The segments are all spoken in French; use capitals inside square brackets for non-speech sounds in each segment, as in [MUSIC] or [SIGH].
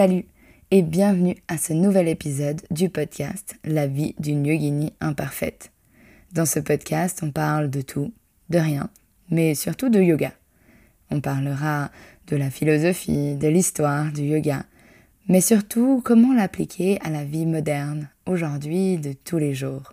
Salut et bienvenue à ce nouvel épisode du podcast La vie d'une yogini imparfaite. Dans ce podcast, on parle de tout, de rien, mais surtout de yoga. On parlera de la philosophie, de l'histoire du yoga, mais surtout comment l'appliquer à la vie moderne, aujourd'hui, de tous les jours.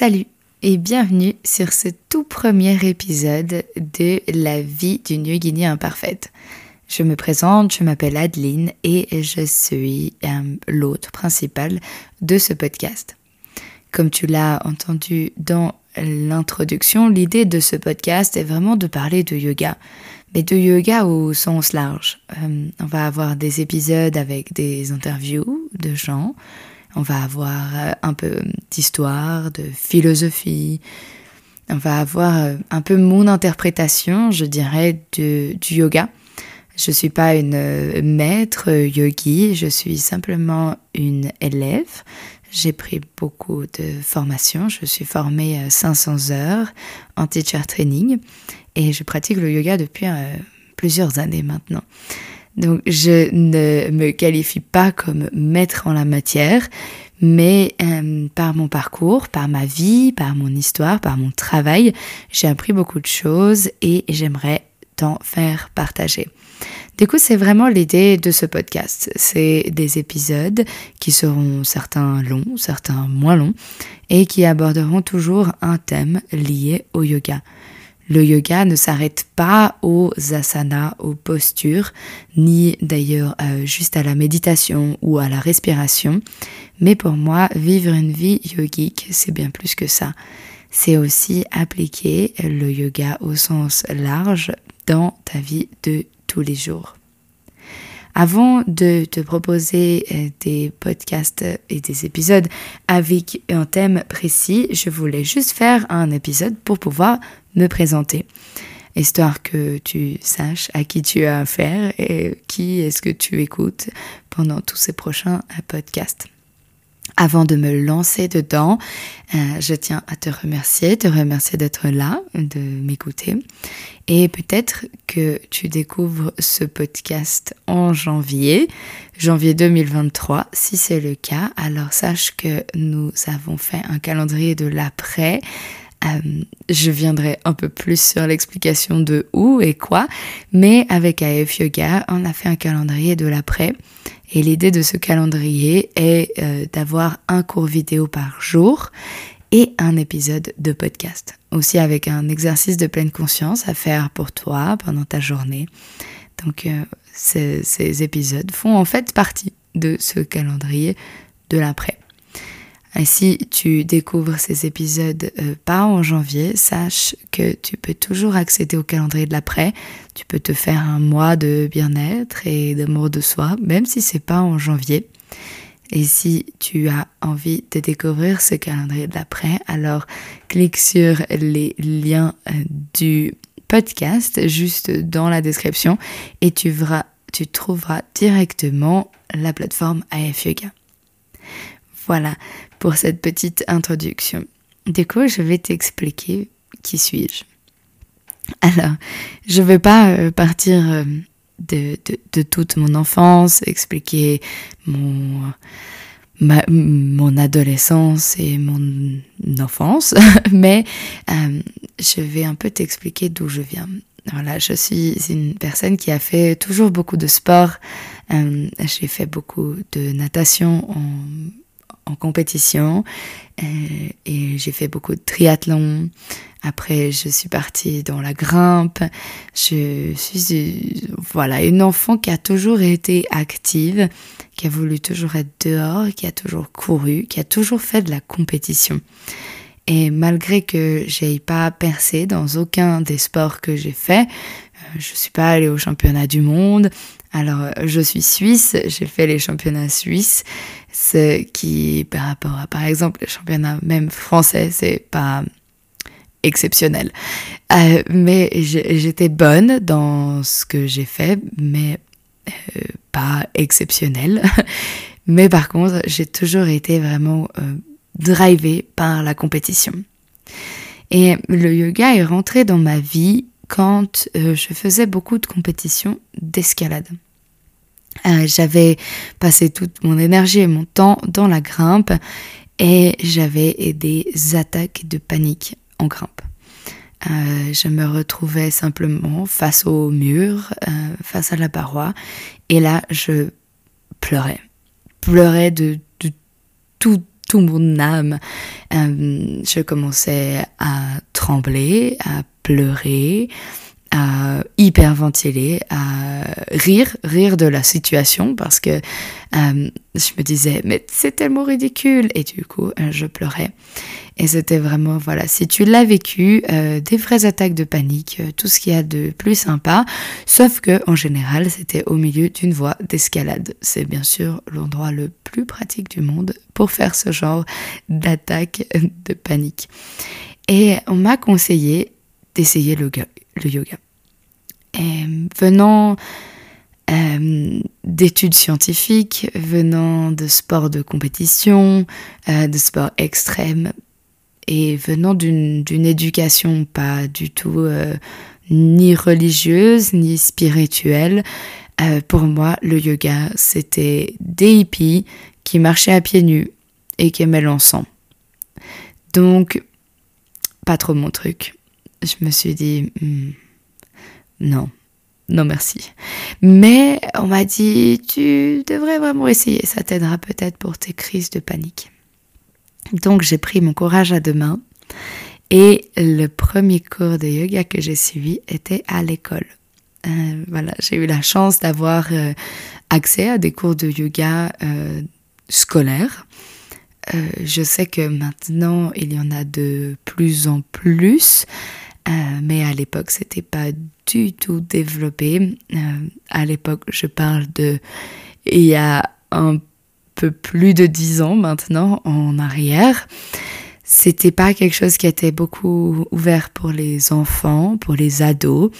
Salut et bienvenue sur ce tout premier épisode de La vie d'une yogini imparfaite. Je me présente, je m'appelle Adeline et je suis euh, l'hôte principal de ce podcast. Comme tu l'as entendu dans l'introduction, l'idée de ce podcast est vraiment de parler de yoga, mais de yoga au sens large. Euh, on va avoir des épisodes avec des interviews de gens, on va avoir euh, un peu d'histoire, de philosophie. On va avoir euh, un peu mon interprétation, je dirais, du yoga. Je ne suis pas une euh, maître yogi, je suis simplement une élève. J'ai pris beaucoup de formations. Je suis formée 500 heures en teacher training et je pratique le yoga depuis plusieurs années maintenant. Donc je ne me qualifie pas comme maître en la matière, mais euh, par mon parcours, par ma vie, par mon histoire, par mon travail, j'ai appris beaucoup de choses et j'aimerais t'en faire partager. Du coup, c'est vraiment l'idée de ce podcast. C'est des épisodes qui seront certains longs, certains moins longs, et qui aborderont toujours un thème lié au yoga. Le yoga ne s'arrête pas aux asanas, aux postures, ni d'ailleurs euh, juste à la méditation ou à la respiration. Mais pour moi, vivre une vie yogique, c'est bien plus que ça. C'est aussi appliquer le yoga au sens large dans ta vie de tous les jours. Avant de te proposer euh, des podcasts et des épisodes avec un thème précis, je voulais juste faire un épisode pour pouvoir me présenter, histoire que tu saches à qui tu as affaire et qui est-ce que tu écoutes pendant tous ces prochains euh, podcasts. Avant de me lancer dedans, euh, je tiens à te remercier, te remercier d'être là, de m'écouter. Et peut-être que tu découvres ce podcast en janvier, janvier 2023. Si c'est le cas, alors sache que nous avons fait un calendrier de l'après. Euh, je viendrai un peu plus sur l'explication de où et quoi, mais avec AF Yoga, on a fait un calendrier de l'après et l'idée de ce calendrier est euh, d'avoir un cours vidéo par jour et un épisode de podcast. Aussi avec un exercice de pleine conscience à faire pour toi pendant ta journée. Donc euh, ces, ces épisodes font en fait partie de ce calendrier de l'après. Si tu découvres ces épisodes euh, pas en janvier, sache que tu peux toujours accéder au calendrier de l'après. Tu peux te faire un mois de bien-être et d'amour de soi, même si c'est pas en janvier. Et si tu as envie de découvrir ce calendrier de l'après, alors clique sur les liens euh, du podcast juste dans la description et tu trouveras directement la plateforme AF Yoga. Voilà pour cette petite introduction. Du coup, je vais t'expliquer qui suis-je. Alors, je ne vais pas euh, partir euh, de, toute mon enfance, expliquer mon, mon adolescence et mon enfance, [LAUGHS] mais euh, je vais un peu t'expliquer d'où je viens. Voilà, je suis une personne qui a fait toujours beaucoup de sport. j'ai fait beaucoup de natation en en compétition euh, et j'ai fait beaucoup de triathlon. Après, je suis partie dans la grimpe. Je suis voilà une enfant qui a toujours été active, qui a voulu toujours être dehors, qui a toujours couru, qui a toujours fait de la compétition. Et malgré que j'ai pas percé dans aucun des sports que j'ai fait, euh, je suis pas allée au championnat du monde. Alors, je suis suisse, j'ai fait les championnats suisses, ce qui, par rapport à, par exemple, les championnats même français, c'est pas exceptionnel. Euh, mais j'étais bonne dans ce que j'ai fait, mais euh, pas exceptionnel. [LAUGHS] mais par contre, j'ai toujours été vraiment euh, drivée par la compétition. Et le yoga est rentré dans ma vie quand je faisais beaucoup de compétitions d'escalade. J'avais passé toute mon énergie et mon temps dans la grimpe et j'avais des attaques de panique en grimpe. Euh, je me retrouvais simplement face au mur, euh, face à la paroi, et là je pleurais, pleurais de, tout, mon âme. Euh, je commençais à trembler, à pleurer, à hyperventiler, à rire, rire de la situation parce que euh, je me disais mais c'est tellement ridicule. Et du coup euh, je pleurais. Et c'était vraiment voilà si tu l'as vécu euh, des vraies attaques de panique tout ce qu'il y a de plus sympa. Sauf que en général c'était au milieu d'une voie d'escalade. C'est bien sûr l'endroit le plus pratique du monde pour faire ce genre d'attaque de panique. Et on m'a conseillé d'essayer le, yoga. Et venant euh, d'études scientifiques, venant de sports de compétition, euh, de sports extrêmes, et venant d'une éducation pas du tout euh, ni religieuse ni spirituelle, pour moi, le yoga, c'était des hippies qui marchaient à pieds nus et qui aimaient l'encens. Donc, pas trop mon truc je me suis dit, hmm, non, non merci. Mais on m'a dit, tu devrais vraiment essayer, ça t'aidera peut-être pour tes crises de panique. Donc j'ai pris mon courage à deux mains et le premier cours de yoga que j'ai suivi était à l'école. Euh, voilà, j'ai eu la chance d'avoir euh, accès à des cours de yoga euh, scolaires. je sais que maintenant il y en a de plus en plus. Euh, mais à l'époque, c'était pas du tout développé. Euh, à l'époque, je parle de il y a un peu plus de dix ans maintenant en arrière. C'était pas quelque chose qui était beaucoup ouvert pour les enfants, pour les ados,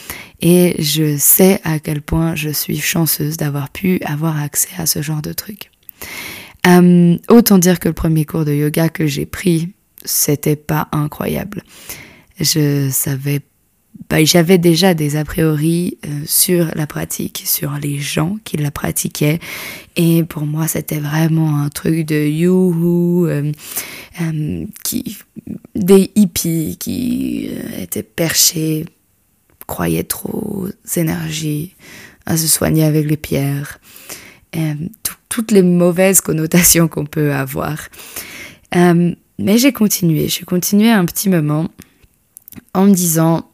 et je sais à quel point je suis chanceuse d'avoir pu avoir accès à ce genre de trucs. Euh, autant dire que le premier cours de yoga que j'ai pris, c'était pas incroyable je savais j'avais déjà des a priori euh, sur la pratique, sur les gens qui la pratiquaient. Et pour moi, c'était vraiment un truc de youhou, euh, euh, qui, des hippies qui étaient perchés, croyaient trop aux énergies, à se soigner avec les pierres. toutes les mauvaises connotations qu'on peut avoir. mais j'ai continué, j'ai continué un petit moment en me disant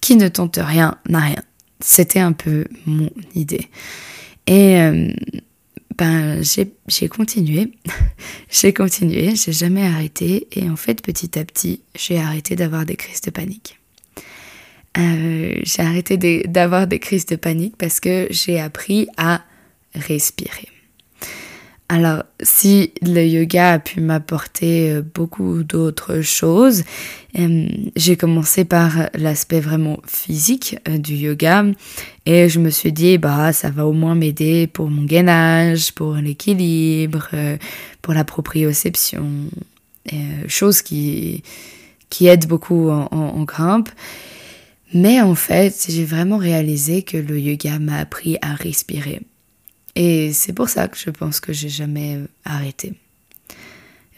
qui ne tente rien n'a rien. C'était un peu mon idée. Et euh, ben j'ai continué, [LAUGHS] j'ai continué, j'ai jamais arrêté et en fait petit à petit j'ai arrêté d'avoir des crises de panique. Euh, j'ai arrêté d'avoir des crises de panique parce que j'ai appris à respirer. Alors, si le yoga a pu m'apporter euh, beaucoup d'autres choses, euh, j'ai commencé par l'aspect vraiment physique euh, du yoga et je me suis dit, bah, ça va au moins m'aider pour mon gainage, pour l'équilibre, pour la proprioception, chose qui, qui aide beaucoup en, en grimpe. Mais en fait, j'ai vraiment réalisé que le yoga m'a appris à respirer. Et c'est pour ça que je pense que j'ai jamais euh, arrêté.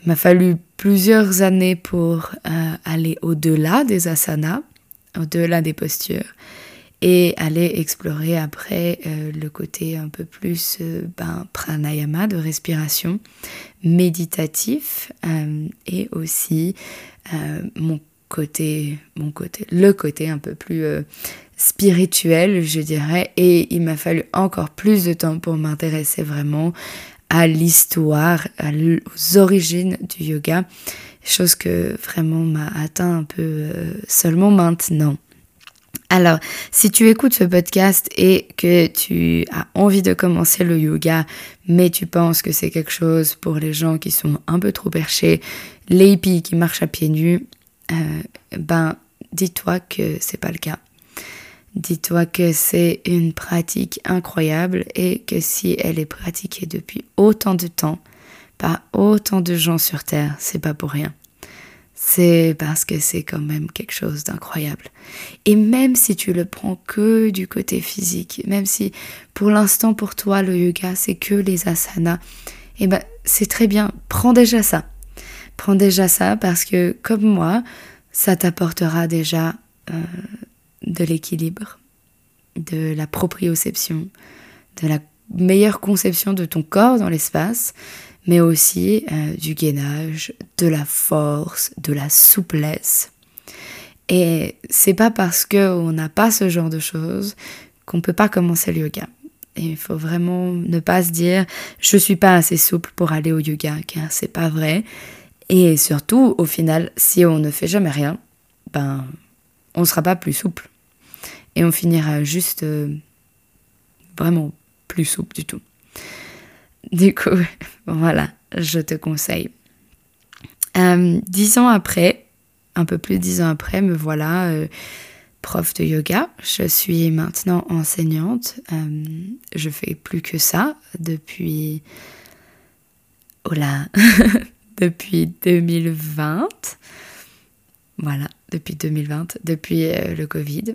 Il m'a fallu plusieurs années pour euh, aller au-delà des asanas, au-delà des postures, et aller explorer après euh, le côté un peu plus ben, pranayama de respiration, méditatif, et aussi mon côté, mon côté, le côté un peu plus euh, spirituel, je dirais, et il m'a fallu encore plus de temps pour m'intéresser vraiment à l'histoire, aux origines du yoga, chose que vraiment m'a atteint un peu euh, seulement maintenant. Alors, si tu écoutes ce podcast et que tu as envie de commencer le yoga, mais tu penses que c'est quelque chose pour les gens qui sont un peu trop perchés, les hippies qui marchent à pieds nus, euh, ben, dis-toi que c'est pas le cas. Dis-toi que c'est une pratique incroyable et que si elle est pratiquée depuis autant de temps par autant de gens sur Terre, c'est pas pour rien. C'est parce que c'est quand même quelque chose d'incroyable. Et même si tu le prends que du côté physique, même si pour l'instant pour toi le yoga c'est que les asanas, eh ben c'est très bien, prends déjà ça. Prends déjà ça parce que comme moi, ça t'apportera déjà euh, de l'équilibre, de la proprioception, de la meilleure conception de ton corps dans l'espace, mais aussi euh, du gainage, de la force, de la souplesse. Et c'est pas parce qu'on n'a pas ce genre de choses qu'on peut pas commencer le yoga. Et il faut vraiment ne pas se dire je suis pas assez souple pour aller au yoga, car c'est pas vrai. Et surtout, au final, si on ne fait jamais rien, ben, on sera pas plus souple et on finira juste euh, vraiment plus souple du tout. Du coup, [LAUGHS] voilà, je te conseille. Euh, dix ans après, un peu plus de dix ans après, me voilà euh, prof de yoga. Je suis maintenant enseignante. je fais plus que ça depuis. Oh là [LAUGHS] Depuis 2020. Voilà, depuis 2020, depuis le Covid.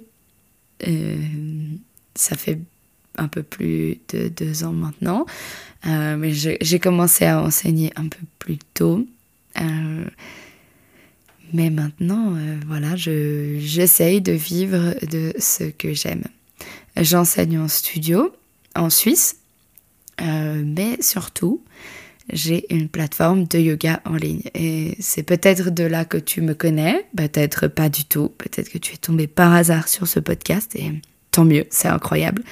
Euh, ça fait un peu plus de deux ans maintenant. Euh, mais j'ai commencé à enseigner un peu plus tôt. Euh, mais maintenant, voilà, j'essaye de vivre de ce que j'aime. J'enseigne en studio en Suisse, mais surtout, j'ai une plateforme de yoga en ligne. Et c'est peut-être de là que tu me connais, peut-être pas du tout, peut-être que tu es tombé par hasard sur ce podcast et tant mieux, c'est incroyable.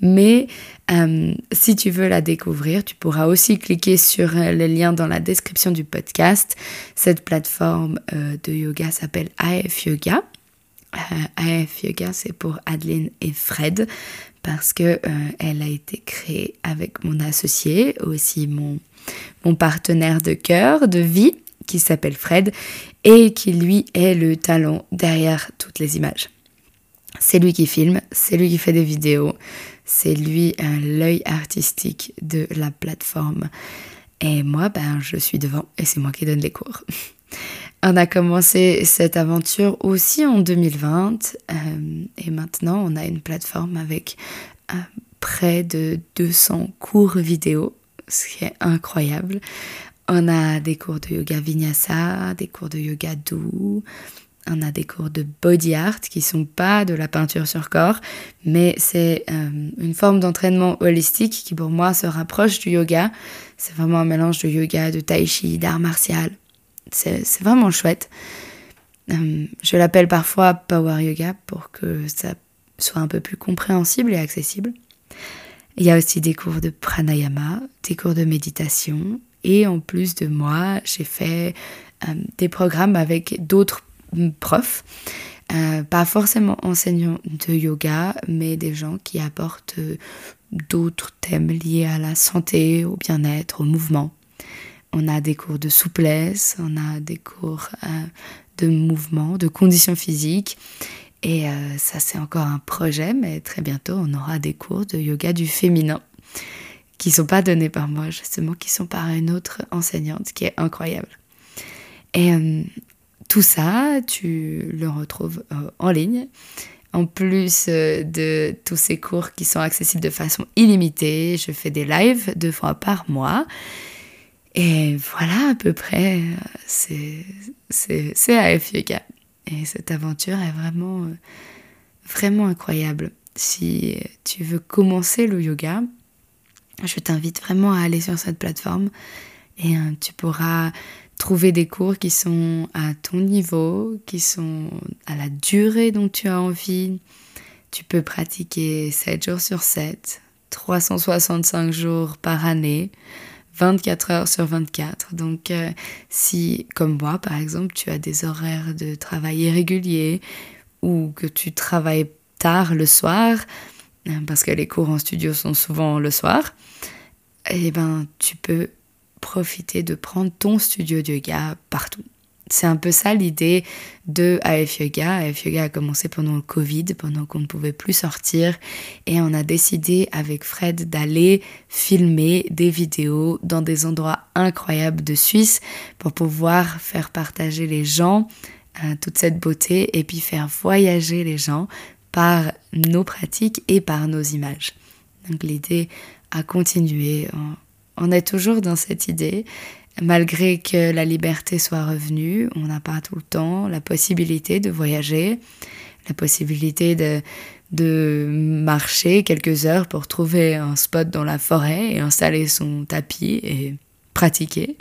Mais euh, si tu veux la découvrir, tu pourras aussi cliquer sur euh, le lien dans la description du podcast. Cette plateforme euh, de yoga s'appelle AF Yoga. AF Yoga, c'est pour Adeline et Fred parce que elle a été créée avec mon associé, aussi mon mon partenaire de cœur, de vie, qui s'appelle Fred, et qui lui est le talent derrière toutes les images. C'est lui qui filme, c'est lui qui fait des vidéos, c'est lui l'œil artistique de la plateforme. Et moi, ben, je suis devant et c'est moi qui donne les cours. [LAUGHS] On a commencé cette aventure aussi en 2020 euh, et maintenant on a une plateforme avec euh, près de 200 cours vidéo ce qui est incroyable. On a des cours de yoga vinyasa, des cours de yoga doux, on a des cours de body art qui sont pas de la peinture sur corps, mais c'est euh, une forme d'entraînement holistique qui pour moi se rapproche du yoga. C'est vraiment un mélange de yoga, de tai chi, d'art martial. C'est vraiment chouette. Euh, je l'appelle parfois power yoga pour que ça soit un peu plus compréhensible et accessible. Il y a aussi des cours de pranayama, des cours de méditation. Et en plus de moi, j'ai fait euh, des programmes avec d'autres profs, euh, pas forcément enseignants de yoga, mais des gens qui apportent d'autres thèmes liés à la santé, au bien-être, au mouvement. On a des cours de souplesse, on a des cours de mouvement, de conditions physiques. Et euh, ça, c'est encore un projet, mais très bientôt, on aura des cours de yoga du féminin qui sont pas donnés par moi, justement, qui sont par une autre enseignante, qui est incroyable. Et euh, tout ça, tu le retrouves euh, en ligne. En plus de tous ces cours qui sont accessibles de façon illimitée, je fais des lives deux fois par mois. Et voilà, à peu près, c'est AF Yoga. Et cette aventure est vraiment, euh, vraiment incroyable. Si tu veux commencer le yoga, je t'invite vraiment à aller sur cette plateforme et euh, tu pourras trouver des cours qui sont à ton niveau, qui sont à la durée dont tu as envie. Tu peux pratiquer 7 jours sur 7, 365 jours par année, 24 heures sur 24. Donc euh, si, comme moi par exemple, tu as des horaires de travail irréguliers ou que tu travailles tard le soir, euh, parce que les cours en studio sont souvent le soir, eh ben tu peux profiter de prendre ton studio de yoga partout. C'est un peu ça l'idée de AF Yoga. AF Yoga a commencé pendant le Covid, pendant qu'on ne pouvait plus sortir. Et on a décidé avec Fred d'aller filmer des vidéos dans des endroits incroyables de Suisse pour pouvoir faire partager les gens euh, toute cette beauté et puis faire voyager les gens par nos pratiques et par nos images. Donc l'idée a continué. On est toujours dans cette idée malgré que la liberté soit revenue, on n'a pas tout le temps la possibilité de voyager, la possibilité de, de marcher quelques heures pour trouver un spot dans la forêt et installer son tapis et pratiquer.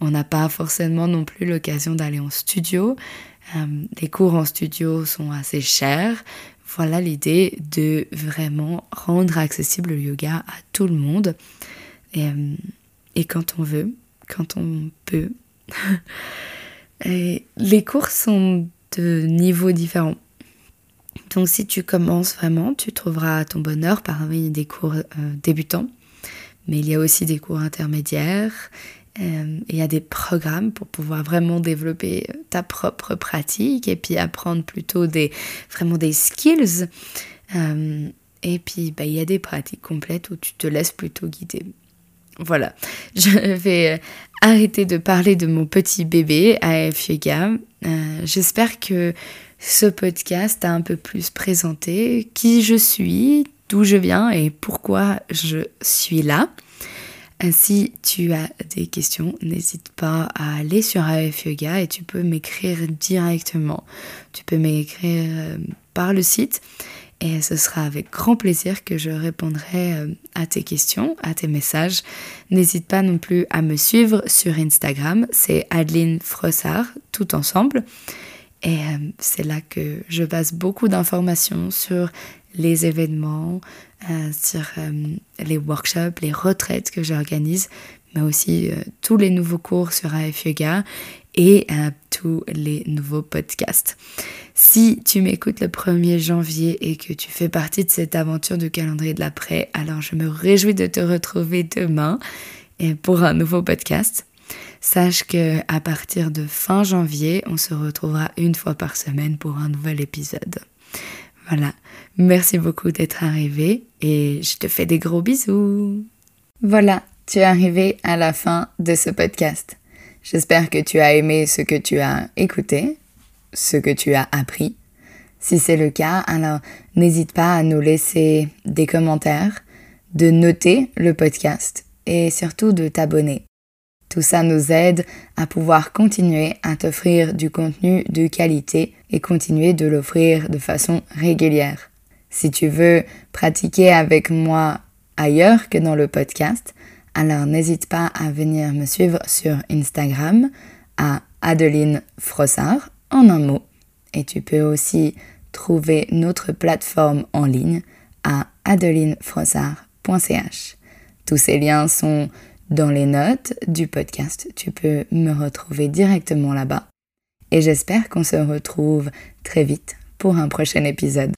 On n'a pas forcément non plus l'occasion d'aller en studio. Euh, les cours en studio sont assez chers. Voilà l'idée de vraiment rendre accessible le yoga à tout le monde. Et, euh, et quand on veut, quand on peut. [LAUGHS] Les cours sont de niveaux différents. Donc si tu commences vraiment, tu trouveras ton bonheur parmi des cours euh, débutants. Mais il y a aussi des cours intermédiaires. Euh, il y a des programmes pour pouvoir vraiment développer ta propre pratique et puis apprendre plutôt des, vraiment des skills. Euh, et puis, bah, il y a des pratiques complètes où tu te laisses plutôt guider. Voilà, [LAUGHS] je vais euh, arrêter de parler de mon petit bébé AF Yoga. Euh, j'espère que ce podcast a un peu plus présenté qui je suis, d'où je viens et pourquoi je suis là. Euh, si tu as des questions, n'hésite pas à aller sur AF Yoga et tu peux m'écrire directement. Tu peux m'écrire par le site et ce sera avec grand plaisir que je répondrai euh, à tes questions, à tes messages. N'hésite pas non plus à me suivre sur Instagram, c'est Adeline Frossard, tout ensemble. Et euh, c'est là que je base beaucoup d'informations sur les événements, euh, sur les workshops, les retraites que j'organise, mais aussi tous les nouveaux cours sur AF Yoga et tous les nouveaux podcasts. Si tu m'écoutes le 1er janvier et que tu fais partie de cette aventure du calendrier de l'après, alors je me réjouis de te retrouver demain pour un nouveau podcast. Sache que à partir de fin janvier, on se retrouvera une fois par semaine pour un nouvel épisode. Voilà, merci beaucoup d'être arrivé et je te fais des gros bisous. Voilà, tu es arrivé à la fin de ce podcast. J'espère que tu as aimé ce que tu as écouté ce que tu as appris. Si c'est le cas, alors n'hésite pas à nous laisser des commentaires, de noter le podcast et surtout de t'abonner. Tout ça nous aide à pouvoir continuer à t'offrir du contenu de qualité et continuer de l'offrir de façon régulière. Si tu veux pratiquer avec moi ailleurs que dans le podcast, alors n'hésite pas à venir me suivre sur Instagram à Adeline Frossard en un mot. Et tu peux aussi trouver notre plateforme en ligne à adelinefrossard.ch. Tous ces liens sont dans les notes du podcast. Tu peux me retrouver directement là-bas. Et j'espère qu'on se retrouve très vite pour un prochain épisode.